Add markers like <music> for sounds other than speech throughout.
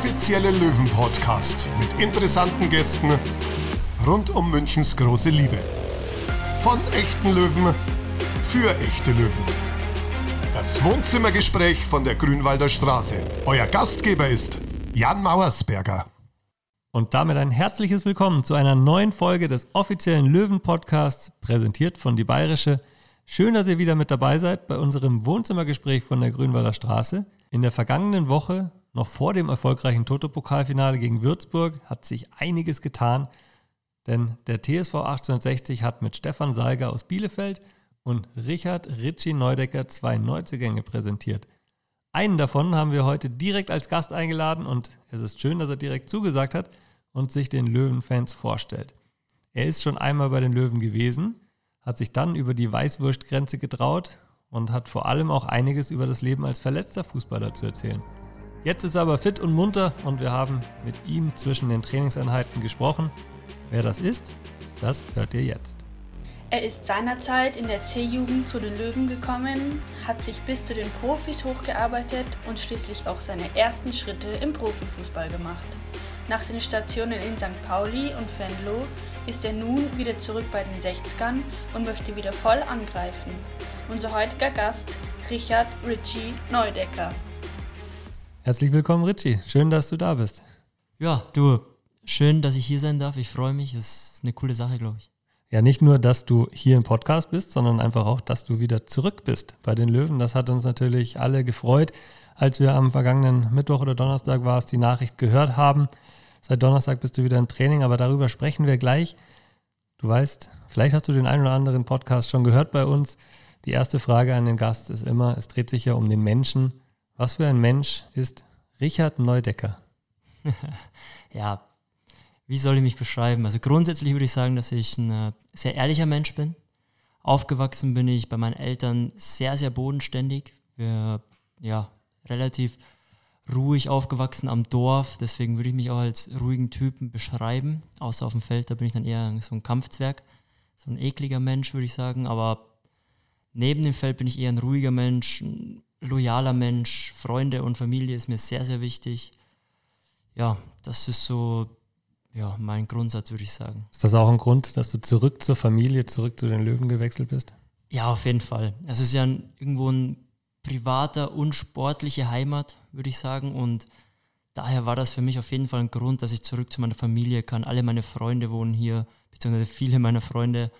offizielle Löwen-Podcast mit interessanten Gästen rund um Münchens große Liebe. Von echten Löwen für echte Löwen. Das Wohnzimmergespräch von der Grünwalder Straße. Euer Gastgeber ist Jan Mauersberger. Und damit ein herzliches Willkommen zu einer neuen Folge des offiziellen Löwen-Podcasts, präsentiert von Die Bayerische. Schön, dass ihr wieder mit dabei seid bei unserem Wohnzimmergespräch von der Grünwalder Straße. In der vergangenen Woche, noch vor dem erfolgreichen Toto-Pokalfinale gegen Würzburg, hat sich einiges getan, denn der TSV 1860 hat mit Stefan Seiger aus Bielefeld und Richard Ritchie Neudecker zwei Neuzugänge präsentiert. Einen davon haben wir heute direkt als Gast eingeladen und es ist schön, dass er direkt zugesagt hat und sich den Löwenfans vorstellt. Er ist schon einmal bei den Löwen gewesen, hat sich dann über die Weißwurstgrenze getraut und hat vor allem auch einiges über das Leben als verletzter Fußballer zu erzählen. Jetzt ist er aber fit und munter und wir haben mit ihm zwischen den Trainingseinheiten gesprochen. Wer das ist, das hört ihr jetzt. Er ist seinerzeit in der C-Jugend zu den Löwen gekommen, hat sich bis zu den Profis hochgearbeitet und schließlich auch seine ersten Schritte im Profifußball gemacht. Nach den Stationen in St. Pauli und Venlo ist er nun wieder zurück bei den 60ern und möchte wieder voll angreifen. Unser heutiger Gast, Richard Ritchie Neudecker. Herzlich willkommen, Ritchie. Schön, dass du da bist. Ja, du, schön, dass ich hier sein darf. Ich freue mich. Es ist eine coole Sache, glaube ich. Ja, nicht nur, dass du hier im Podcast bist, sondern einfach auch, dass du wieder zurück bist bei den Löwen. Das hat uns natürlich alle gefreut, als wir am vergangenen Mittwoch oder Donnerstag war es, die Nachricht gehört haben. Seit Donnerstag bist du wieder im Training, aber darüber sprechen wir gleich. Du weißt, vielleicht hast du den einen oder anderen Podcast schon gehört bei uns. Die erste Frage an den Gast ist immer, es dreht sich ja um den Menschen. Was für ein Mensch ist Richard Neudecker? <laughs> ja, wie soll ich mich beschreiben? Also grundsätzlich würde ich sagen, dass ich ein äh, sehr ehrlicher Mensch bin. Aufgewachsen bin ich bei meinen Eltern sehr, sehr bodenständig. Wir, ja, relativ ruhig aufgewachsen am Dorf. Deswegen würde ich mich auch als ruhigen Typen beschreiben. Außer auf dem Feld, da bin ich dann eher so ein Kampfzwerg. So ein ekliger Mensch, würde ich sagen. Aber Neben dem Feld bin ich eher ein ruhiger Mensch, ein loyaler Mensch. Freunde und Familie ist mir sehr, sehr wichtig. Ja, das ist so ja, mein Grundsatz, würde ich sagen. Ist das auch ein Grund, dass du zurück zur Familie, zurück zu den Löwen gewechselt bist? Ja, auf jeden Fall. Es ist ja ein, irgendwo ein privater und sportliche Heimat, würde ich sagen. Und daher war das für mich auf jeden Fall ein Grund, dass ich zurück zu meiner Familie kann. Alle meine Freunde wohnen hier, beziehungsweise viele meiner Freunde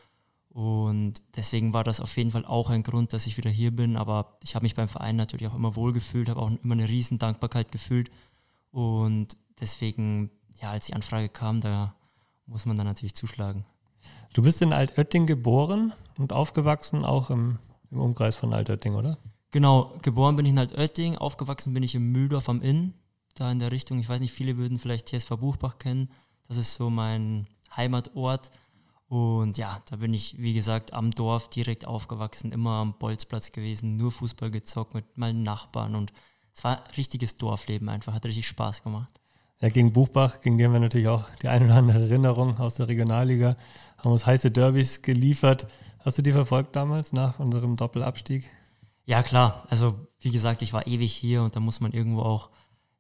und deswegen war das auf jeden Fall auch ein Grund, dass ich wieder hier bin. Aber ich habe mich beim Verein natürlich auch immer wohl gefühlt, habe auch immer eine riesen Dankbarkeit gefühlt. Und deswegen, ja, als die Anfrage kam, da muss man dann natürlich zuschlagen. Du bist in Altötting geboren und aufgewachsen, auch im, im Umkreis von Altötting, oder? Genau, geboren bin ich in Altötting, aufgewachsen bin ich im Mühldorf am Inn, da in der Richtung. Ich weiß nicht, viele würden vielleicht TSV Buchbach kennen. Das ist so mein Heimatort. Und ja, da bin ich, wie gesagt, am Dorf direkt aufgewachsen, immer am Bolzplatz gewesen, nur Fußball gezockt mit meinen Nachbarn und es war ein richtiges Dorfleben einfach, hat richtig Spaß gemacht. Ja, gegen Buchbach, gegen den wir natürlich auch die eine oder andere Erinnerung aus der Regionalliga, haben uns heiße Derbys geliefert. Hast du die verfolgt damals nach unserem Doppelabstieg? Ja, klar. Also, wie gesagt, ich war ewig hier und da muss man irgendwo auch,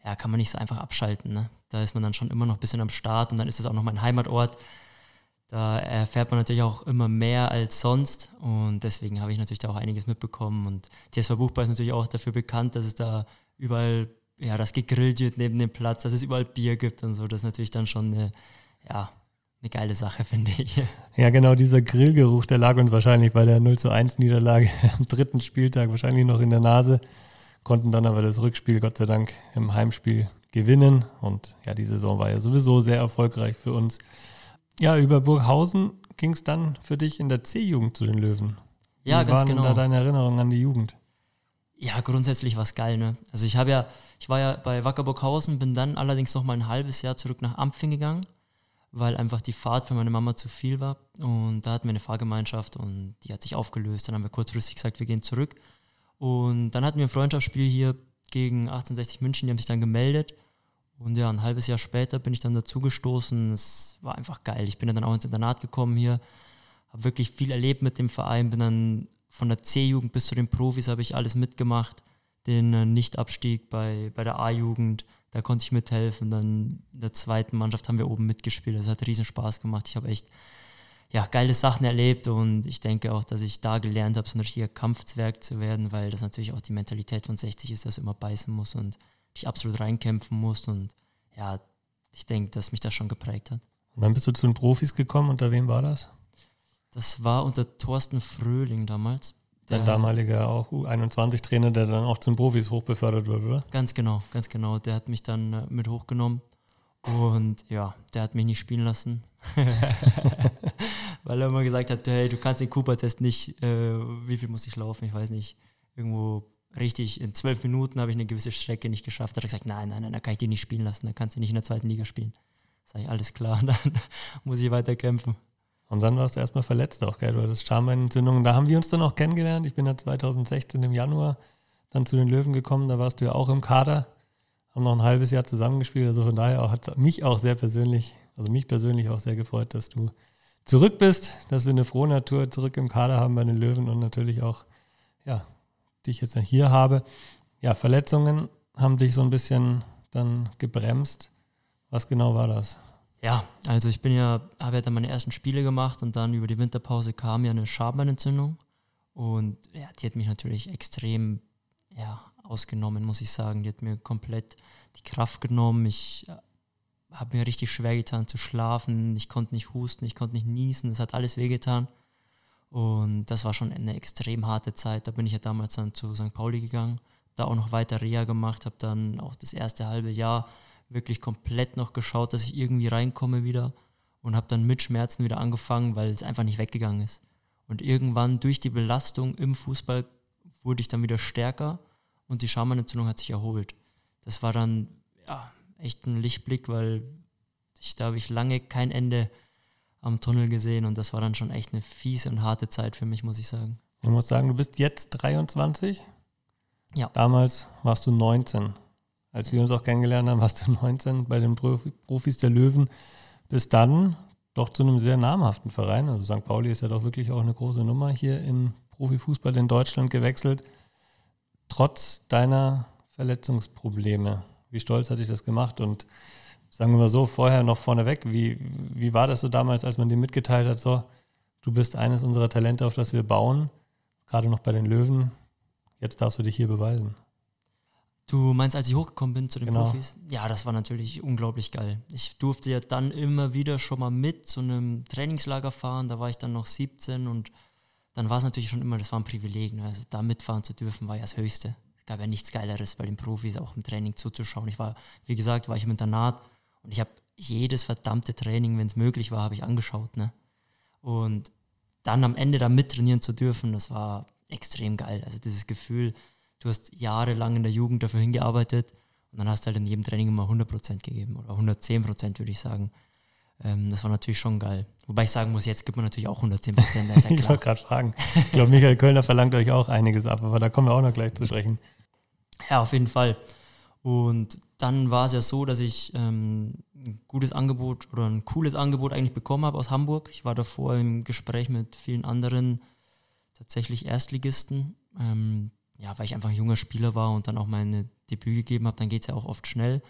ja, kann man nicht so einfach abschalten. Ne? Da ist man dann schon immer noch ein bisschen am Start und dann ist es auch noch mein Heimatort. Da erfährt man natürlich auch immer mehr als sonst und deswegen habe ich natürlich da auch einiges mitbekommen. Und TSV Buchball ist natürlich auch dafür bekannt, dass es da überall, ja, das gegrillt wird neben dem Platz, dass es überall Bier gibt und so. Das ist natürlich dann schon eine, ja, eine geile Sache, <laughs> finde ich. Ja, genau, dieser Grillgeruch, der lag uns wahrscheinlich bei der 0 zu 1 Niederlage am dritten Spieltag wahrscheinlich noch in der Nase, konnten dann aber das Rückspiel Gott sei Dank im Heimspiel gewinnen. Und ja, die Saison war ja sowieso sehr erfolgreich für uns. Ja, über Burghausen ging es dann für dich in der C-Jugend zu den Löwen. Ja, Wie ganz waren genau. da deine Erinnerungen an die Jugend? Ja, grundsätzlich war es geil, ne? Also ich habe ja, ich war ja bei Wacker Burghausen, bin dann allerdings noch mal ein halbes Jahr zurück nach Ampfing gegangen, weil einfach die Fahrt für meine Mama zu viel war. Und da hatten wir eine Fahrgemeinschaft und die hat sich aufgelöst. Dann haben wir kurzfristig gesagt, wir gehen zurück. Und dann hatten wir ein Freundschaftsspiel hier gegen 1860 München, die haben sich dann gemeldet. Und ja, ein halbes Jahr später bin ich dann dazugestoßen. Es war einfach geil. Ich bin dann auch ins Internat gekommen hier, habe wirklich viel erlebt mit dem Verein, bin dann von der C-Jugend bis zu den Profis habe ich alles mitgemacht. Den äh, Nichtabstieg bei, bei der A-Jugend, da konnte ich mithelfen. Dann in der zweiten Mannschaft haben wir oben mitgespielt. Das hat riesen Spaß gemacht. Ich habe echt ja, geile Sachen erlebt und ich denke auch, dass ich da gelernt habe, so ein richtiger Kampfzwerg zu werden, weil das natürlich auch die Mentalität von 60 ist, dass du immer beißen musst und dich absolut reinkämpfen musst und ja, ich denke, dass mich das schon geprägt hat. Und dann bist du zu den Profis gekommen, unter wem war das? Das war unter Thorsten Fröhling damals. Dein damaliger auch U21-Trainer, der dann auch zum Profis hochbefördert wurde, oder? Ganz genau, ganz genau. Der hat mich dann äh, mit hochgenommen und ja, der hat mich nicht spielen lassen. <laughs> Weil er immer gesagt hat, hey, du kannst den Cooper-Test nicht, äh, wie viel muss ich laufen? Ich weiß nicht, irgendwo richtig, in zwölf Minuten habe ich eine gewisse Strecke nicht geschafft. Da hat er gesagt, nein, nein, nein, da kann ich dich nicht spielen lassen, da kannst du nicht in der zweiten Liga spielen. Sag ich, alles klar, <laughs> dann muss ich weiter kämpfen. Und dann warst du erstmal verletzt auch, gell? Du hattest Schambeinentzündung. Da haben wir uns dann auch kennengelernt. Ich bin ja 2016 im Januar dann zu den Löwen gekommen. Da warst du ja auch im Kader. Haben noch ein halbes Jahr zusammengespielt. Also von daher hat es mich auch sehr persönlich, also mich persönlich auch sehr gefreut, dass du zurück bist, dass wir eine frohe Natur zurück im Kader haben bei den Löwen und natürlich auch, ja, dich jetzt hier habe. Ja, Verletzungen haben dich so ein bisschen dann gebremst. Was genau war das? Ja, also ich bin ja, habe ja dann meine ersten Spiele gemacht und dann über die Winterpause kam ja eine Schambeinentzündung und ja, die hat mich natürlich extrem ja, ausgenommen, muss ich sagen. Die hat mir komplett die Kraft genommen. Ich äh, habe mir richtig schwer getan zu schlafen. Ich konnte nicht husten, ich konnte nicht niesen. Es hat alles wehgetan. Und das war schon eine extrem harte Zeit. Da bin ich ja damals dann zu St. Pauli gegangen, da auch noch weiter Reha gemacht, habe dann auch das erste halbe Jahr wirklich komplett noch geschaut, dass ich irgendwie reinkomme wieder und habe dann mit Schmerzen wieder angefangen, weil es einfach nicht weggegangen ist. Und irgendwann durch die Belastung im Fußball wurde ich dann wieder stärker und die Schambeinentzündung hat sich erholt. Das war dann ja, echt ein Lichtblick, weil ich, da habe ich lange kein Ende am Tunnel gesehen und das war dann schon echt eine fiese und harte Zeit für mich, muss ich sagen. Ich muss sagen, du bist jetzt 23. Ja. Damals warst du 19. Als wir uns auch kennengelernt haben, warst du 19 bei den Profis der Löwen. Bis dann doch zu einem sehr namhaften Verein. Also St. Pauli ist ja doch wirklich auch eine große Nummer hier in Profifußball in Deutschland gewechselt. Trotz deiner Verletzungsprobleme. Wie stolz hat dich das gemacht? Und sagen wir mal so, vorher noch vorneweg, wie, wie war das so damals, als man dir mitgeteilt hat, so, du bist eines unserer Talente, auf das wir bauen, gerade noch bei den Löwen, jetzt darfst du dich hier beweisen. Du meinst, als ich hochgekommen bin zu den genau. Profis? Ja, das war natürlich unglaublich geil. Ich durfte ja dann immer wieder schon mal mit zu einem Trainingslager fahren. Da war ich dann noch 17 und dann war es natürlich schon immer, das war ein Privileg. Ne? Also da mitfahren zu dürfen, war ja das Höchste. Es gab ja nichts Geileres, bei den Profis auch im Training zuzuschauen. Ich war, wie gesagt, war ich im Internat und ich habe jedes verdammte Training, wenn es möglich war, habe ich angeschaut. Ne? Und dann am Ende da mittrainieren zu dürfen, das war extrem geil. Also dieses Gefühl, du hast jahrelang in der Jugend dafür hingearbeitet und dann hast du halt in jedem Training immer 100% gegeben oder 110% würde ich sagen. Ähm, das war natürlich schon geil. Wobei ich sagen muss, jetzt gibt man natürlich auch 110%. Ja <laughs> ich wollte gerade fragen. Ich glaube, Michael Kölner verlangt euch auch einiges ab, aber da kommen wir auch noch gleich zu sprechen. Ja, auf jeden Fall. Und dann war es ja so, dass ich ähm, ein gutes Angebot oder ein cooles Angebot eigentlich bekommen habe aus Hamburg. Ich war davor im Gespräch mit vielen anderen tatsächlich Erstligisten. Ähm, ja, weil ich einfach ein junger Spieler war und dann auch meine Debüt gegeben habe, dann geht es ja auch oft schnell.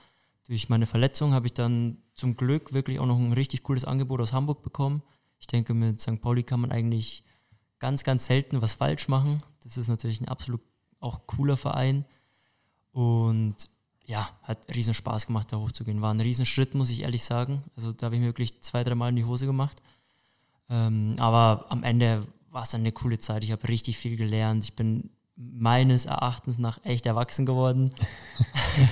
Durch meine Verletzung habe ich dann zum Glück wirklich auch noch ein richtig cooles Angebot aus Hamburg bekommen. Ich denke, mit St. Pauli kann man eigentlich ganz, ganz selten was falsch machen. Das ist natürlich ein absolut auch cooler Verein. Und ja, hat riesen Spaß gemacht, da hochzugehen. War ein riesen Schritt, muss ich ehrlich sagen. Also da habe ich mir wirklich zwei, dreimal in die Hose gemacht. Ähm, aber am Ende war es dann eine coole Zeit. Ich habe richtig viel gelernt. Ich bin meines Erachtens nach echt erwachsen geworden.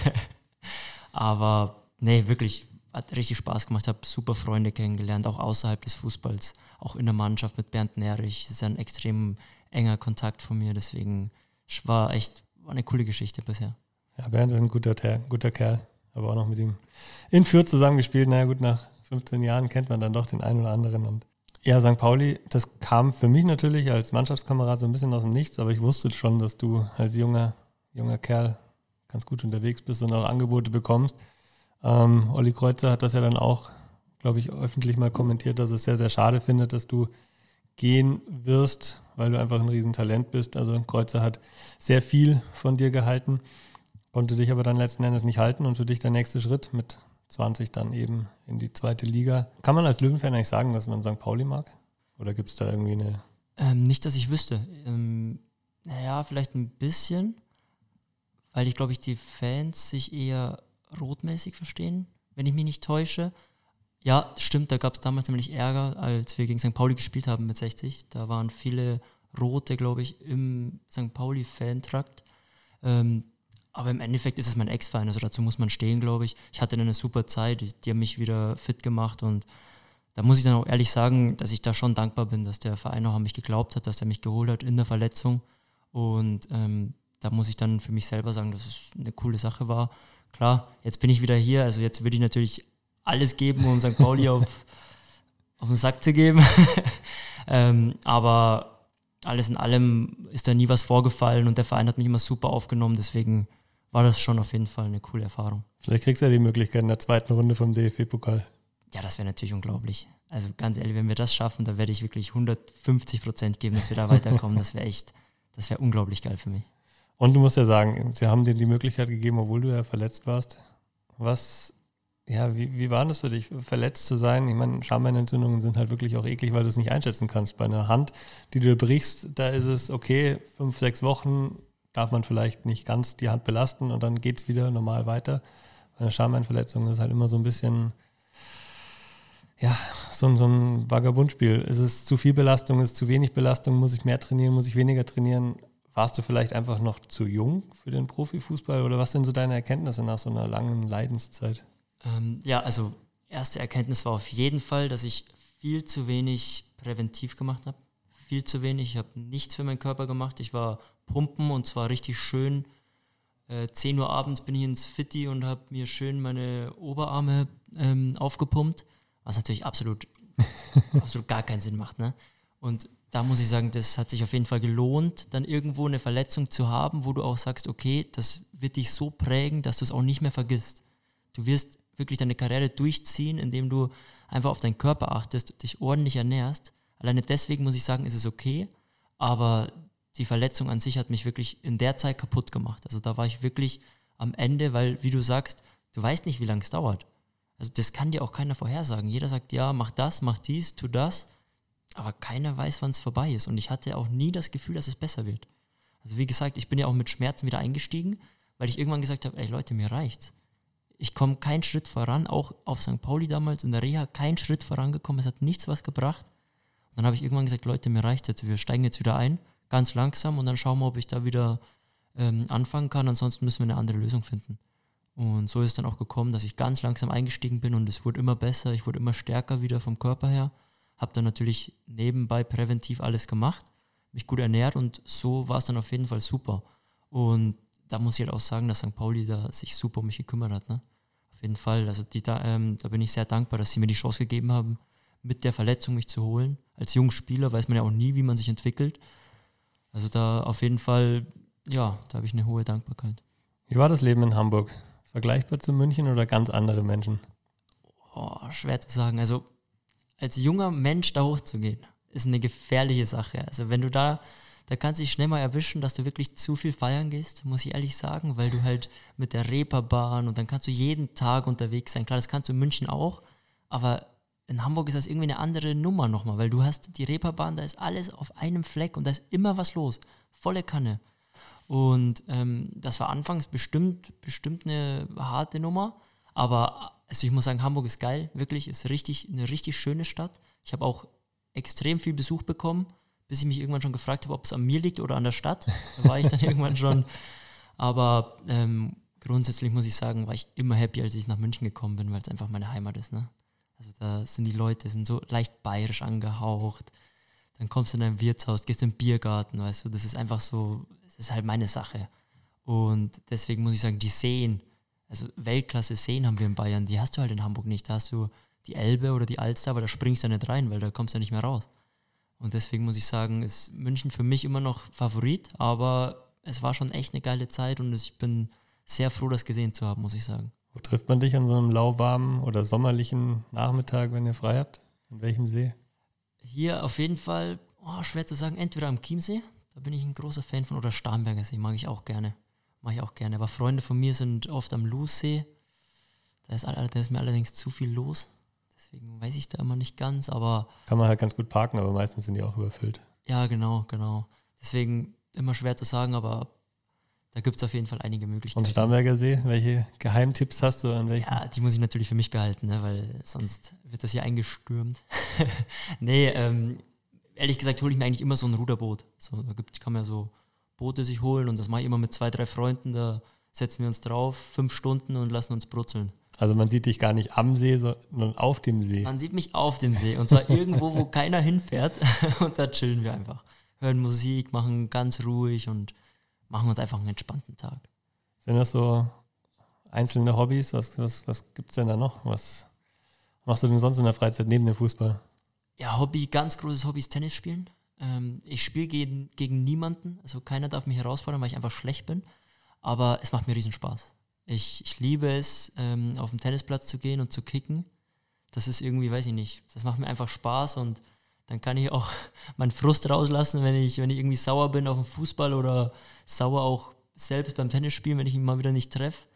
<laughs> Aber nee, wirklich, hat richtig Spaß gemacht, habe super Freunde kennengelernt, auch außerhalb des Fußballs, auch in der Mannschaft mit Bernd Nerich. Das ist ein extrem enger Kontakt von mir, deswegen war echt war eine coole Geschichte bisher. Ja, Bernd ist ein guter, guter Kerl, aber auch noch mit ihm in Fürth zusammengespielt. Naja, gut, nach 15 Jahren kennt man dann doch den einen oder anderen und ja, St. Pauli, das kam für mich natürlich als Mannschaftskamerad so ein bisschen aus dem Nichts, aber ich wusste schon, dass du als junger, junger Kerl ganz gut unterwegs bist und auch Angebote bekommst. Ähm, Olli Kreuzer hat das ja dann auch, glaube ich, öffentlich mal kommentiert, dass es sehr, sehr schade findet, dass du gehen wirst, weil du einfach ein Riesentalent bist. Also Kreuzer hat sehr viel von dir gehalten. Konnte dich aber dann letzten Endes nicht halten und für dich der nächste Schritt mit 20 dann eben in die zweite Liga. Kann man als Löwenfan eigentlich sagen, dass man St. Pauli mag? Oder gibt es da irgendwie eine. Ähm, nicht, dass ich wüsste. Ähm, naja, vielleicht ein bisschen, weil ich glaube ich, die Fans sich eher rotmäßig verstehen, wenn ich mich nicht täusche. Ja, stimmt, da gab es damals nämlich Ärger, als wir gegen St. Pauli gespielt haben mit 60. Da waren viele Rote, glaube ich, im St. Pauli-Fantrakt. Ähm, aber im Endeffekt ist es mein Ex-Verein, also dazu muss man stehen, glaube ich. Ich hatte eine super Zeit, die haben mich wieder fit gemacht und da muss ich dann auch ehrlich sagen, dass ich da schon dankbar bin, dass der Verein auch an mich geglaubt hat, dass er mich geholt hat in der Verletzung. Und ähm, da muss ich dann für mich selber sagen, dass es eine coole Sache war. Klar, jetzt bin ich wieder hier, also jetzt würde ich natürlich alles geben, um St. Pauli <laughs> auf, auf den Sack zu geben. <laughs> ähm, aber alles in allem ist da nie was vorgefallen und der Verein hat mich immer super aufgenommen, deswegen war das schon auf jeden Fall eine coole Erfahrung. Vielleicht kriegst du ja die Möglichkeit in der zweiten Runde vom DFB-Pokal. Ja, das wäre natürlich unglaublich. Also ganz ehrlich, wenn wir das schaffen, dann werde ich wirklich 150 Prozent geben, dass wir da weiterkommen. Das wäre echt, das wäre unglaublich geil für mich. Und du musst ja sagen, sie haben dir die Möglichkeit gegeben, obwohl du ja verletzt warst. Was, ja, wie, wie war das für dich, verletzt zu sein? Ich meine, Schambeinentzündungen sind halt wirklich auch eklig, weil du es nicht einschätzen kannst. Bei einer Hand, die du brichst, da ist es okay, fünf, sechs Wochen, darf man vielleicht nicht ganz die Hand belasten und dann geht es wieder normal weiter. Bei einer Schambeinverletzung ist halt immer so ein bisschen, ja, so, so ein Vagabundspiel. Ist es zu viel Belastung, ist es zu wenig Belastung, muss ich mehr trainieren, muss ich weniger trainieren? Warst du vielleicht einfach noch zu jung für den Profifußball oder was sind so deine Erkenntnisse nach so einer langen Leidenszeit? Ähm, ja, also erste Erkenntnis war auf jeden Fall, dass ich viel zu wenig präventiv gemacht habe. Viel zu wenig. Ich habe nichts für meinen Körper gemacht. Ich war pumpen und zwar richtig schön. Äh, 10 Uhr abends bin ich ins Fitti und habe mir schön meine Oberarme ähm, aufgepumpt, was natürlich absolut, <laughs> absolut gar keinen Sinn macht. Ne? Und da muss ich sagen, das hat sich auf jeden Fall gelohnt, dann irgendwo eine Verletzung zu haben, wo du auch sagst, okay, das wird dich so prägen, dass du es auch nicht mehr vergisst. Du wirst wirklich deine Karriere durchziehen, indem du einfach auf deinen Körper achtest, dich ordentlich ernährst. Alleine deswegen muss ich sagen, ist es okay, aber die Verletzung an sich hat mich wirklich in der Zeit kaputt gemacht. Also da war ich wirklich am Ende, weil, wie du sagst, du weißt nicht, wie lange es dauert. Also das kann dir auch keiner vorhersagen. Jeder sagt, ja, mach das, mach dies, tu das, aber keiner weiß, wann es vorbei ist. Und ich hatte auch nie das Gefühl, dass es besser wird. Also wie gesagt, ich bin ja auch mit Schmerzen wieder eingestiegen, weil ich irgendwann gesagt habe, ey Leute, mir reicht's. Ich komme keinen Schritt voran, auch auf St. Pauli damals in der Reha, keinen Schritt vorangekommen, es hat nichts was gebracht. Und dann habe ich irgendwann gesagt, Leute, mir reicht's jetzt, wir steigen jetzt wieder ein ganz langsam und dann schauen wir, ob ich da wieder ähm, anfangen kann. Ansonsten müssen wir eine andere Lösung finden. Und so ist es dann auch gekommen, dass ich ganz langsam eingestiegen bin und es wurde immer besser, ich wurde immer stärker wieder vom Körper her. Habe dann natürlich nebenbei präventiv alles gemacht, mich gut ernährt und so war es dann auf jeden Fall super. Und da muss ich halt auch sagen, dass St. Pauli da sich super um mich gekümmert hat. Ne? Auf jeden Fall. Also die, da, ähm, da bin ich sehr dankbar, dass sie mir die Chance gegeben haben, mit der Verletzung mich zu holen. Als junger Spieler weiß man ja auch nie, wie man sich entwickelt. Also da auf jeden Fall, ja, da habe ich eine hohe Dankbarkeit. Wie war das Leben in Hamburg? Vergleichbar zu München oder ganz andere Menschen? Oh, schwer zu sagen. Also als junger Mensch da hochzugehen, ist eine gefährliche Sache. Also wenn du da, da kannst du dich schnell mal erwischen, dass du wirklich zu viel feiern gehst, muss ich ehrlich sagen, weil du halt mit der Reeperbahn und dann kannst du jeden Tag unterwegs sein. Klar, das kannst du in München auch, aber in Hamburg ist das irgendwie eine andere Nummer nochmal, weil du hast die Reeperbahn, da ist alles auf einem Fleck und da ist immer was los. Volle Kanne. Und ähm, das war anfangs bestimmt, bestimmt eine harte Nummer, aber also ich muss sagen, Hamburg ist geil, wirklich, ist richtig, eine richtig schöne Stadt. Ich habe auch extrem viel Besuch bekommen, bis ich mich irgendwann schon gefragt habe, ob es an mir liegt oder an der Stadt. Da war ich dann <laughs> irgendwann schon. Aber ähm, grundsätzlich muss ich sagen, war ich immer happy, als ich nach München gekommen bin, weil es einfach meine Heimat ist. Ne? Also da sind die Leute, sind so leicht bayerisch angehaucht. Dann kommst du in ein Wirtshaus, gehst in den Biergarten, weißt du, das ist einfach so, es ist halt meine Sache. Und deswegen muss ich sagen, die Seen, also Weltklasse Seen haben wir in Bayern, die hast du halt in Hamburg nicht. Da hast du die Elbe oder die Alster, aber da springst du nicht rein, weil da kommst du nicht mehr raus. Und deswegen muss ich sagen, ist München für mich immer noch Favorit, aber es war schon echt eine geile Zeit und ich bin sehr froh, das gesehen zu haben, muss ich sagen. Wo trifft man dich an so einem lauwarmen oder sommerlichen Nachmittag, wenn ihr frei habt? In welchem See? Hier auf jeden Fall, oh, schwer zu sagen, entweder am Chiemsee, da bin ich ein großer Fan von, oder Starnberger See, mag ich auch gerne. mache ich auch gerne. Aber Freunde von mir sind oft am Lussee. Da ist, da ist mir allerdings zu viel los. Deswegen weiß ich da immer nicht ganz, aber. Kann man halt ganz gut parken, aber meistens sind die auch überfüllt. Ja, genau, genau. Deswegen immer schwer zu sagen, aber da gibt es auf jeden Fall einige Möglichkeiten. Und Starnberger See, welche Geheimtipps hast du an welchen? Ja, die muss ich natürlich für mich behalten, ne, weil sonst wird das hier eingestürmt. <laughs> nee, ähm, ehrlich gesagt hole ich mir eigentlich immer so ein Ruderboot. So, da gibt, kann man ja so Boote sich holen und das mache ich immer mit zwei, drei Freunden. Da setzen wir uns drauf, fünf Stunden und lassen uns brutzeln. Also man sieht dich gar nicht am See, sondern auf dem See. Man sieht mich auf dem See und zwar <laughs> irgendwo, wo keiner hinfährt <laughs> und da chillen wir einfach. Hören Musik, machen ganz ruhig und machen uns einfach einen entspannten Tag. Sind das so einzelne Hobbys? Was, was, was gibt es denn da noch? Was machst du denn sonst in der Freizeit neben dem Fußball? Ja, Hobby, ganz großes Hobby ist Tennis spielen. Ähm, ich spiele gegen, gegen niemanden, also keiner darf mich herausfordern, weil ich einfach schlecht bin. Aber es macht mir riesen Spaß. Ich, ich liebe es, ähm, auf den Tennisplatz zu gehen und zu kicken. Das ist irgendwie, weiß ich nicht, das macht mir einfach Spaß und dann kann ich auch <laughs> meinen Frust rauslassen, wenn ich, wenn ich irgendwie sauer bin auf dem Fußball oder sauer auch selbst beim Tennisspielen, wenn ich ihn mal wieder nicht treffe.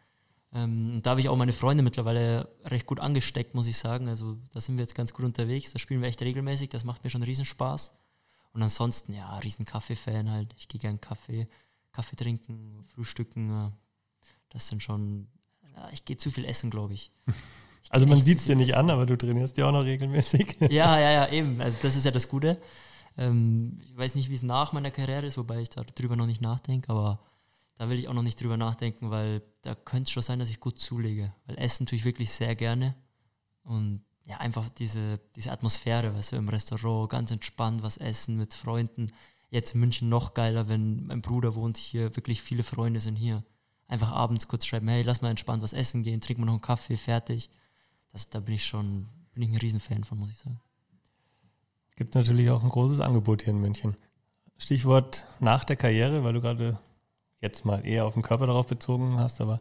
Ähm, da habe ich auch meine Freunde mittlerweile recht gut angesteckt, muss ich sagen. Also da sind wir jetzt ganz gut unterwegs. Da spielen wir echt regelmäßig. Das macht mir schon riesen Spaß. Und ansonsten, ja, riesen Kaffee-Fan halt. Ich gehe gern Kaffee, Kaffee trinken, frühstücken. Das sind schon, ja, ich gehe zu viel essen, glaube ich. <laughs> Also man sieht es dir nicht an, aber du trainierst ja auch noch regelmäßig. <laughs> Ja, ja, ja, eben. Also das ist ja das Gute. Ähm, ich weiß nicht, wie es nach meiner Karriere ist, wobei ich darüber noch nicht nachdenke, aber da will ich auch noch nicht drüber nachdenken, weil da könnte es schon sein, dass ich gut zulege. Weil Essen tue ich wirklich sehr gerne. Und ja, einfach diese, diese Atmosphäre, weißt du, im Restaurant, ganz entspannt was essen mit Freunden. Jetzt in München noch geiler, wenn mein Bruder wohnt hier, wirklich viele Freunde sind hier. Einfach abends kurz schreiben, hey, lass mal entspannt was essen gehen, trinken wir noch einen Kaffee, fertig. Das, da bin ich schon, bin ich ein Riesenfan von, muss ich sagen. Gibt natürlich auch ein großes Angebot hier in München. Stichwort nach der Karriere, weil du gerade jetzt mal eher auf den Körper darauf bezogen hast, aber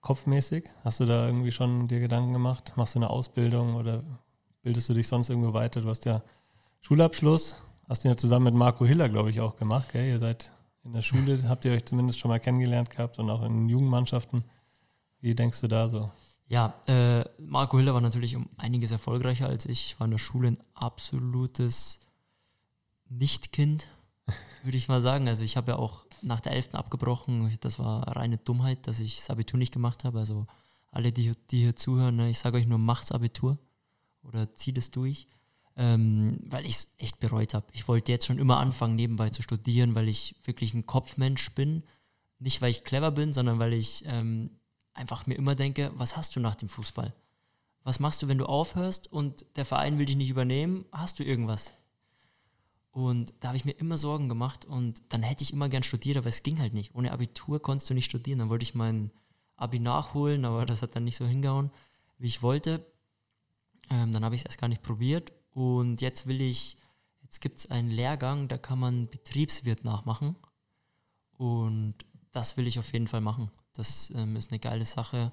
kopfmäßig, hast du da irgendwie schon dir Gedanken gemacht? Machst du eine Ausbildung oder bildest du dich sonst irgendwo weiter? Du hast ja Schulabschluss, hast du ja zusammen mit Marco Hiller, glaube ich, auch gemacht. Gell? Ihr seid in der Schule, habt ihr euch zumindest schon mal kennengelernt gehabt und auch in Jugendmannschaften. Wie denkst du da so? Ja, äh, Marco Hiller war natürlich um einiges erfolgreicher als ich. Ich war in der Schule ein absolutes Nichtkind, <laughs> würde ich mal sagen. Also ich habe ja auch nach der 11. abgebrochen. Das war reine Dummheit, dass ich das Abitur nicht gemacht habe. Also alle, die, die hier zuhören, ne, ich sage euch nur, macht's Abitur oder zieht es durch. Ähm, weil ich es echt bereut habe. Ich wollte jetzt schon immer anfangen, nebenbei zu studieren, weil ich wirklich ein Kopfmensch bin. Nicht, weil ich clever bin, sondern weil ich ähm, einfach mir immer denke, was hast du nach dem Fußball? Was machst du, wenn du aufhörst und der Verein will dich nicht übernehmen? Hast du irgendwas? Und da habe ich mir immer Sorgen gemacht und dann hätte ich immer gern studiert, aber es ging halt nicht. Ohne Abitur konntest du nicht studieren. Dann wollte ich mein Abi nachholen, aber das hat dann nicht so hingehauen, wie ich wollte. Ähm, dann habe ich es erst gar nicht probiert und jetzt will ich, jetzt gibt es einen Lehrgang, da kann man Betriebswirt nachmachen und das will ich auf jeden Fall machen. Das ähm, ist eine geile Sache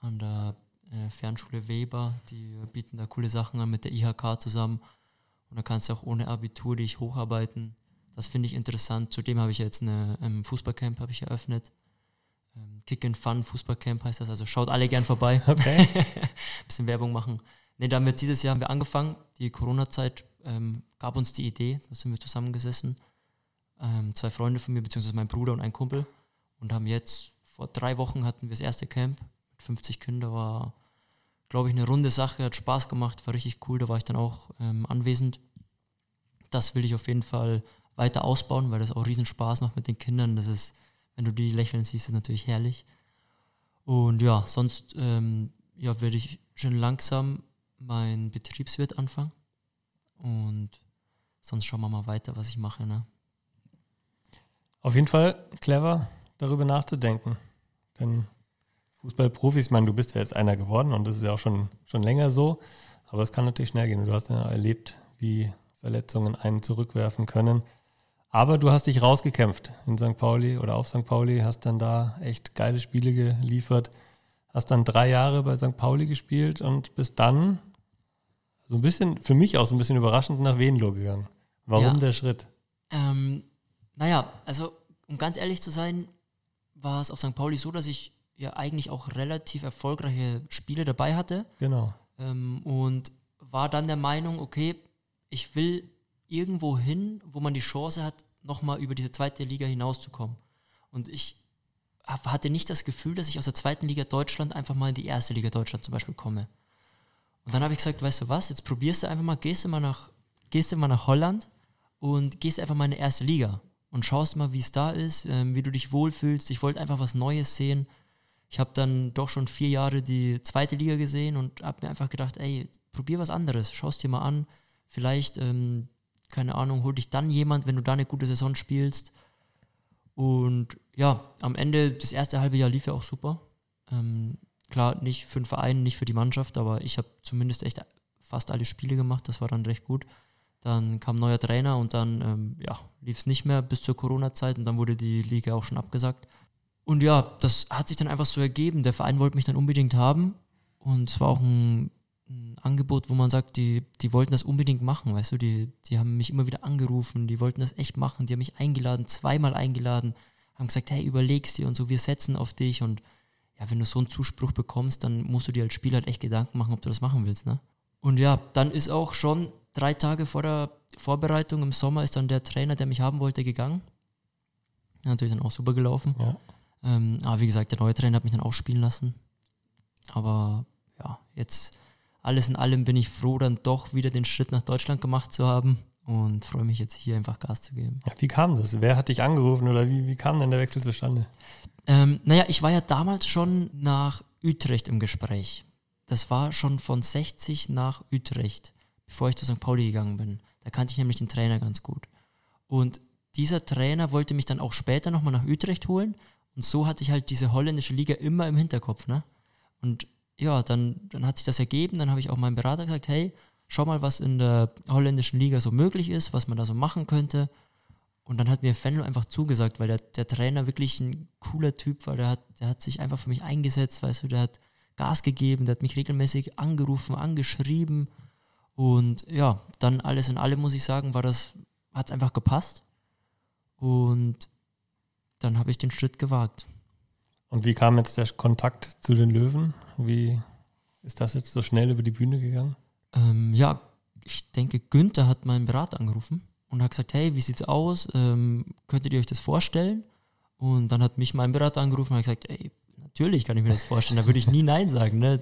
an der äh, Fernschule Weber. Die bieten da coole Sachen an mit der IHK zusammen. Und da kannst du auch ohne Abitur dich hocharbeiten. Das finde ich interessant. Zudem habe ich jetzt ein ähm, Fußballcamp ich eröffnet. Ähm, Kick and Fun Fußballcamp heißt das. Also schaut alle gern vorbei. <laughs> Okay. <laughs> Bisschen Werbung machen. Ne, damit dieses Jahr haben wir angefangen. Die Corona-Zeit ähm, gab uns die Idee. Da sind wir zusammengesessen. Ähm, zwei Freunde von mir, beziehungsweise mein Bruder und ein Kumpel. Und haben jetzt vor drei Wochen hatten wir das erste Camp mit 50 Kindern, war, glaube ich, eine runde Sache, hat Spaß gemacht, war richtig cool, da war ich dann auch ähm, anwesend. Das will ich auf jeden Fall weiter ausbauen, weil das auch riesen Spaß macht mit den Kindern. Das ist, wenn du die lächeln siehst, ist natürlich herrlich. Und ja, sonst ähm, ja, werde ich schon langsam mein Betriebswirt anfangen. Und sonst schauen wir mal weiter, was ich mache. Ne? Auf jeden Fall clever, darüber nachzudenken. Denn Fußballprofis, ich meine, du bist ja jetzt einer geworden und das ist ja auch schon, schon länger so, aber es kann natürlich schnell gehen. Du hast ja erlebt, wie Verletzungen einen zurückwerfen können. Aber du hast dich rausgekämpft in St. Pauli oder auf St. Pauli, hast dann da echt geile Spiele geliefert, hast dann drei Jahre bei St. Pauli gespielt und bist dann so ein bisschen, für mich auch so ein bisschen überraschend nach Venlo gegangen. Warum ja. der Schritt? Ähm, naja, also um ganz ehrlich zu sein, war es auf St. Pauli so, dass ich ja eigentlich auch relativ erfolgreiche Spiele dabei hatte. Genau. Ähm, und war dann der Meinung, okay, ich will irgendwo hin, wo man die Chance hat, nochmal über diese zweite Liga hinauszukommen. Und ich hatte nicht das Gefühl, dass ich aus der zweiten Liga Deutschland einfach mal in die erste Liga Deutschland zum Beispiel komme. Und dann habe ich gesagt, weißt du was, jetzt probierst du einfach mal, gehst du mal nach, gehst du mal nach Holland und gehst einfach mal in die erste Liga und schaust mal, wie es da ist, ähm, wie du dich wohlfühlst. Ich wollte einfach was Neues sehen. Ich habe dann doch schon vier Jahre die zweite Liga gesehen und habe mir einfach gedacht, ey, probier was anderes, schaust dir mal an. Vielleicht, ähm, keine Ahnung, hol dich dann jemand, wenn du da eine gute Saison spielst. Und ja, am Ende, das erste halbe Jahr lief ja auch super. Ähm, klar, nicht für den Verein, nicht für die Mannschaft, aber ich habe zumindest echt fast alle Spiele gemacht, das war dann recht gut. Dann kam neuer Trainer und dann ähm, ja, lief es nicht mehr bis zur Corona-Zeit und dann wurde die Liga auch schon abgesagt. Und ja, das hat sich dann einfach so ergeben. Der Verein wollte mich dann unbedingt haben und es war auch ein, ein, Angebot, wo man sagt, die, die wollten das unbedingt machen, weißt du, die, die haben mich immer wieder angerufen, die wollten das echt machen, die haben mich eingeladen, zweimal eingeladen, haben gesagt, hey, überlegst dir und so, wir setzen auf dich und ja, wenn du so einen Zuspruch bekommst, dann musst du dir als Spieler halt echt Gedanken machen, ob du das machen willst, ne? Und ja, dann ist auch schon drei Tage vor der Vorbereitung im Sommer ist dann der Trainer, der mich haben wollte, gegangen. Natürlich dann auch super gelaufen. Ja. Ähm, aber wie gesagt, der neue Trainer hat mich dann auch spielen lassen. Aber ja, jetzt alles in allem bin ich froh, dann doch wieder den Schritt nach Deutschland gemacht zu haben und freue mich jetzt hier einfach Gas zu geben. Ja, wie kam das? Wer hat dich angerufen oder wie, wie kam denn der Wechsel zustande? Ähm, naja, ich war ja damals schon nach Utrecht im Gespräch. Das war schon von 60 nach Utrecht bevor ich zu St. Pauli gegangen bin. Da kannte ich nämlich den Trainer ganz gut. Und dieser Trainer wollte mich dann auch später nochmal nach Utrecht holen. Und so hatte ich halt diese holländische Liga immer im Hinterkopf. Ne? Und ja, dann, dann hat sich das ergeben. Dann habe ich auch meinem Berater gesagt, hey, schau mal, was in der holländischen Liga so möglich ist, was man da so machen könnte. Und dann hat mir Fennel einfach zugesagt, weil der, der Trainer wirklich ein cooler Typ war. Der hat, der hat sich einfach für mich eingesetzt, weißt du, der hat Gas gegeben, der hat mich regelmäßig angerufen, angeschrieben. Und ja, dann alles in allem muss ich sagen, war das, hat es einfach gepasst. Und dann habe ich den Schritt gewagt. Und wie kam jetzt der Kontakt zu den Löwen? Wie ist das jetzt so schnell über die Bühne gegangen? Ähm, ja, ich denke, Günther hat meinen Berater angerufen und hat gesagt, hey, wie sieht's aus? Ähm, könntet ihr euch das vorstellen? Und dann hat mich mein Berater angerufen und hat gesagt, ey, natürlich kann ich mir das vorstellen, da würde ich nie Nein sagen. Ne?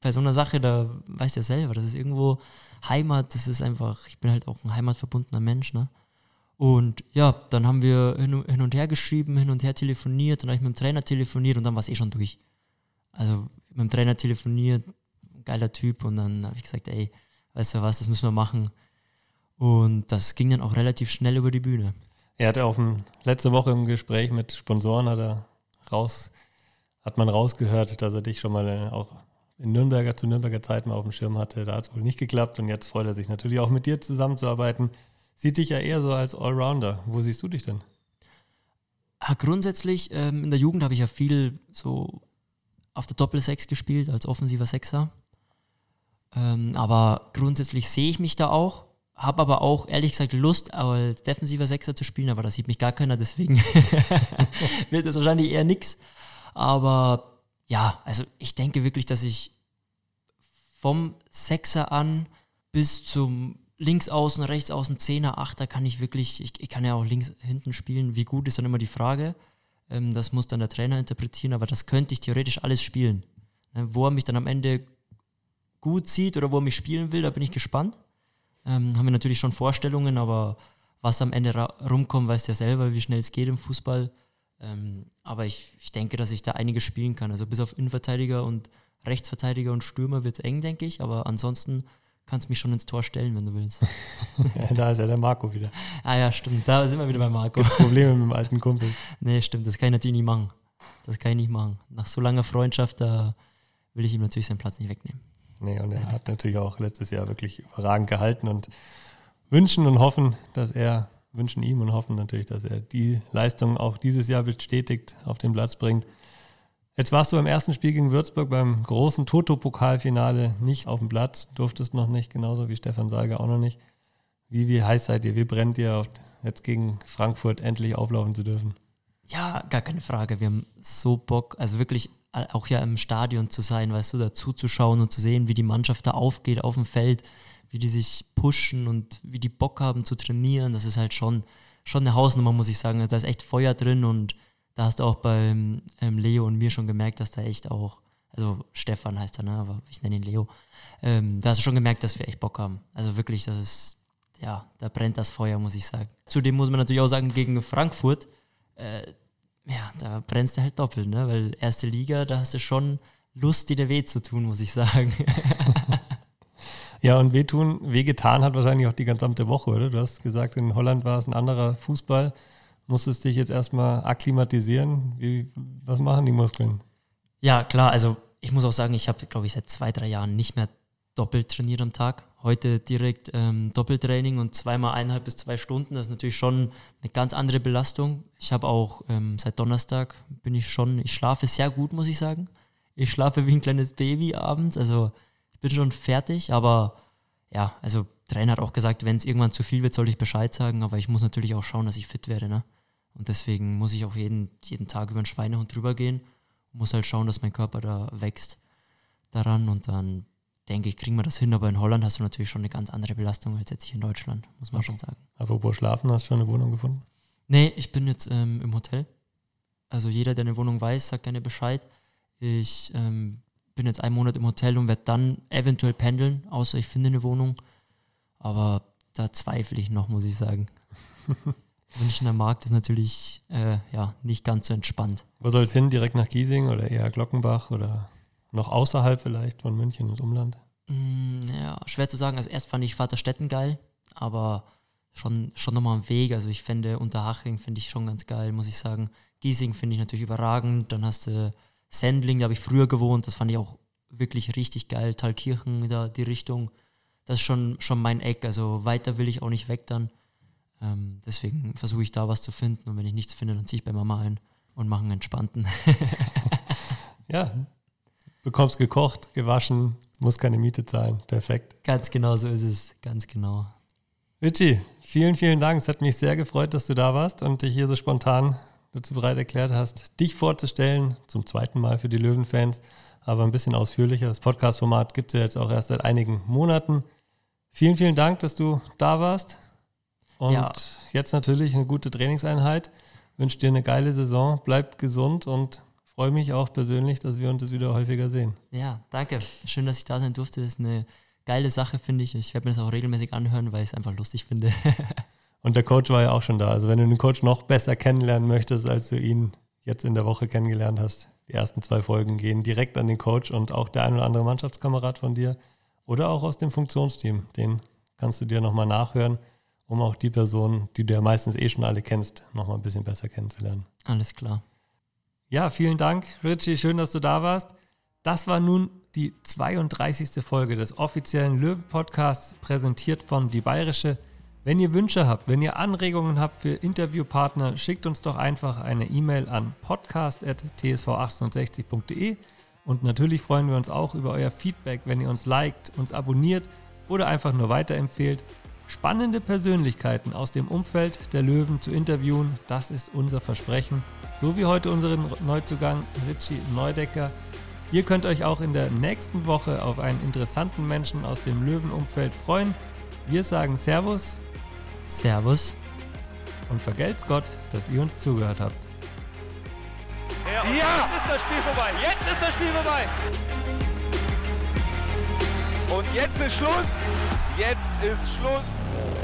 Bei so einer Sache, da weißt du ja selber, das ist irgendwo Heimat, das ist einfach, ich bin halt auch ein heimatverbundener Mensch, ne? Und ja, dann haben wir hin, und her geschrieben, hin und her telefoniert, dann habe ich mit dem Trainer telefoniert und dann war es eh schon durch. Also mit dem Trainer telefoniert, geiler Typ und dann habe ich gesagt, ey, weißt du was, das müssen wir machen. Und das ging dann auch relativ schnell über die Bühne. Er hatte auch letzte Woche im Gespräch mit Sponsoren hat er raus, hat man rausgehört, dass er dich schon mal äh, auch in Nürnberger zu Nürnberger Zeit mal auf dem Schirm hatte. Da hat es wohl nicht geklappt und jetzt freut er sich natürlich auch mit dir zusammenzuarbeiten. Sieht dich ja eher so als Allrounder. Wo siehst du dich denn? Ja, grundsätzlich, ähm, in der Jugend habe ich ja viel so auf der Doppelsechs gespielt, als offensiver Sechser. Ähm, aber grundsätzlich sehe ich mich da auch, habe aber auch ehrlich gesagt Lust, als defensiver Sechser zu spielen, aber da sieht mich gar keiner, deswegen <laughs> wird das wahrscheinlich eher nichts. Aber ja, also ich denke wirklich, dass ich vom Sechser an bis zum Linksaußen, Rechtsaußen, Zehner, Achter kann ich wirklich, ich, ich kann ja auch links hinten spielen. Wie gut ist dann immer die Frage. Ähm, das muss dann der Trainer interpretieren, aber das könnte ich theoretisch alles spielen. Ne, wo er mich dann am Ende gut sieht oder wo er mich spielen will, da bin ich gespannt. Ähm, haben wir natürlich schon Vorstellungen, aber was am Ende rumkommt, weißt du ja selber, wie schnell es geht im Fußball. Ähm, aber ich, ich denke, dass ich da einiges spielen kann. Also bis auf Innenverteidiger und Rechtsverteidiger und Stürmer wird es eng, denke ich. Aber ansonsten kannst du mich schon ins Tor stellen, wenn du willst. <laughs> ja, da ist ja der Marco wieder. Ah ja, stimmt. Da sind wir wieder bei Marco. Gibt Probleme mit dem alten Kumpel. <laughs> Nee, stimmt. Das kann ich natürlich nicht machen. Das kann ich nicht machen. Nach so langer Freundschaft, da will ich ihm natürlich seinen Platz nicht wegnehmen. Nee, und er hat natürlich auch letztes Jahr wirklich überragend gehalten und wünschen und hoffen, dass er wünschen ihm und hoffen natürlich, dass er die Leistung auch dieses Jahr bestätigt auf den Platz bringt. Jetzt warst du beim ersten Spiel gegen Würzburg beim großen Toto-Pokalfinale nicht auf dem Platz, durftest noch nicht, genauso wie Stefan Seiger auch noch nicht. Wie, wie heiß seid ihr? Wie brennt ihr, jetzt gegen Frankfurt endlich auflaufen zu dürfen? Ja, gar keine Frage. Wir haben so Bock, also wirklich auch ja im Stadion zu sein, weißt du, dazu zu schauen und zu sehen, wie die Mannschaft da aufgeht auf dem Feld, wie die sich pushen und wie die Bock haben zu trainieren. Das ist halt schon, schon eine Hausnummer, muss ich sagen. Also da ist echt Feuer drin und da hast du auch beim ähm, Leo und mir schon gemerkt, dass da echt auch, also Stefan heißt er, ne? aber ich nenne ihn Leo, ähm, da hast du schon gemerkt, dass wir echt Bock haben. Also wirklich, das ist, ja, da brennt das Feuer, muss ich sagen. Zudem muss man natürlich auch sagen, gegen Frankfurt, äh, ja, da brennst du halt doppelt, ne? Weil erste Liga, da hast du schon Lust, dir weh zu tun, muss ich sagen. <laughs> ja, und wehtun, wehgetan hat wahrscheinlich auch die gesamte Woche, oder? Du hast gesagt, in Holland war es ein anderer Fußball. Musstest dich jetzt erstmal akklimatisieren. Wie, was machen die Muskeln? Ja, klar, also ich muss auch sagen, ich habe, glaube ich, seit zwei, drei Jahren nicht mehr doppelt trainiert am Tag. Heute direkt ähm, Doppeltraining und zweimal eineinhalb bis zwei Stunden. Das ist natürlich schon eine ganz andere Belastung. Ich habe auch ähm, seit Donnerstag bin ich schon, ich schlafe sehr gut, muss ich sagen. Ich schlafe wie ein kleines Baby abends. Also bin schon fertig, aber ja, also Trainer hat auch gesagt, wenn es irgendwann zu viel wird, soll ich Bescheid sagen, aber ich muss natürlich auch schauen, dass ich fit werde. Ne? Und deswegen muss ich auch jeden, jeden Tag über den Schweinehund drüber gehen. Muss halt schauen, dass mein Körper da wächst daran und dann denke ich, kriegen wir das hin. Aber in Holland hast du natürlich schon eine ganz andere Belastung als jetzt hier in Deutschland, muss man okay. schon sagen. Apropos Schlafen, hast du schon eine Wohnung gefunden? Nee, ich bin jetzt ähm, im Hotel. Also jeder, der eine Wohnung weiß, sagt gerne Bescheid. Ich ähm, bin jetzt einen Monat im Hotel und werde dann eventuell pendeln, außer ich finde eine Wohnung. Aber da zweifle ich noch, muss ich sagen. <laughs> Münchner Markt ist natürlich äh, ja, nicht ganz so entspannt. Wo soll es hin? Direkt nach Giesing oder eher Glockenbach oder noch außerhalb vielleicht von München und Umland? Mm, ja, schwer zu sagen. Also erst fand ich Vaterstetten geil, aber schon, schon nochmal am Weg. Also ich fände Unterhaching finde ich schon ganz geil, muss ich sagen. Giesing finde ich natürlich überragend. Dann hast du Sendling, da habe ich früher gewohnt. Das fand ich auch wirklich richtig geil. Thalkirchen, da die Richtung. Das ist schon, schon mein Eck. Also weiter will ich auch nicht weg dann. Ähm, deswegen versuche ich da was zu finden. Und wenn ich nichts finde, dann ziehe ich bei Mama ein und mache einen entspannten. <laughs> ja, bekommst gekocht, gewaschen, muss keine Miete zahlen. Perfekt. Ganz genau so ist es. Ganz genau. Richie, vielen, vielen Dank. Es hat mich sehr gefreut, dass du da warst und dich hier so spontan dazu bereit erklärt hast, dich vorzustellen, zum zweiten Mal für die Löwenfans, aber ein bisschen ausführlicher. Das Podcast-Format gibt es ja jetzt auch erst seit einigen Monaten. Vielen, vielen Dank, dass du da warst. Und ja. jetzt natürlich eine gute Trainingseinheit. Wünsche dir eine geile Saison, bleib gesund und freue mich auch persönlich, dass wir uns jetzt wieder häufiger sehen. Ja, danke. Schön, dass ich da sein durfte. Das ist eine geile Sache, finde ich. Ich werde mir das auch regelmäßig anhören, weil ich es einfach lustig finde. <laughs> Und der Coach war ja auch schon da. Also wenn du den Coach noch besser kennenlernen möchtest, als du ihn jetzt in der Woche kennengelernt hast, die ersten zwei Folgen gehen direkt an den Coach und auch der ein oder andere Mannschaftskamerad von dir oder auch aus dem Funktionsteam. Den kannst du dir nochmal nachhören, um auch die Person, die du ja meistens eh schon alle kennst, nochmal ein bisschen besser kennenzulernen. Alles klar. Ja, vielen Dank, Richie. Schön, dass du da warst. Das war nun die 32. Folge des offiziellen Löwen-Podcasts, präsentiert von Die Bayerische. Wenn ihr Wünsche habt, wenn ihr Anregungen habt für Interviewpartner, schickt uns doch einfach eine E-Mail an podcast.tsv1860.de. Und natürlich freuen wir uns auch über euer Feedback, wenn ihr uns liked, uns abonniert oder einfach nur weiterempfehlt. Spannende Persönlichkeiten aus dem Umfeld der Löwen zu interviewen, das ist unser Versprechen. So wie heute unseren Neuzugang Richie Neudecker. Ihr könnt euch auch in der nächsten Woche auf einen interessanten Menschen aus dem Löwenumfeld freuen. Wir sagen Servus. Servus. Und vergelt's Gott, dass ihr uns zugehört habt. Ja, ja, jetzt ist das Spiel vorbei. Jetzt ist das Spiel vorbei. Und jetzt ist Schluss. Jetzt ist Schluss.